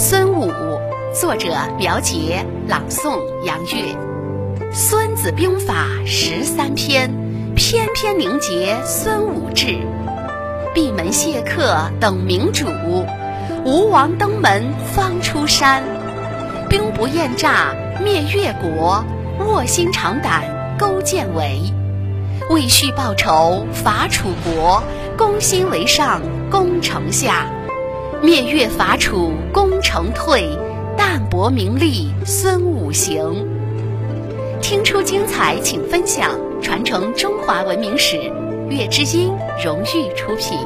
孙武，作者苗杰，朗诵杨月。孙子兵法十三篇，篇篇凝结孙武志。闭门谢客等明主，吴王登门方出山。兵不厌诈灭越国，卧薪尝胆勾践为。为续报仇伐楚国，攻心为上攻城下。灭越伐楚功成退，淡泊名利孙武行。听出精彩，请分享，传承中华文明史。月之音荣誉出品。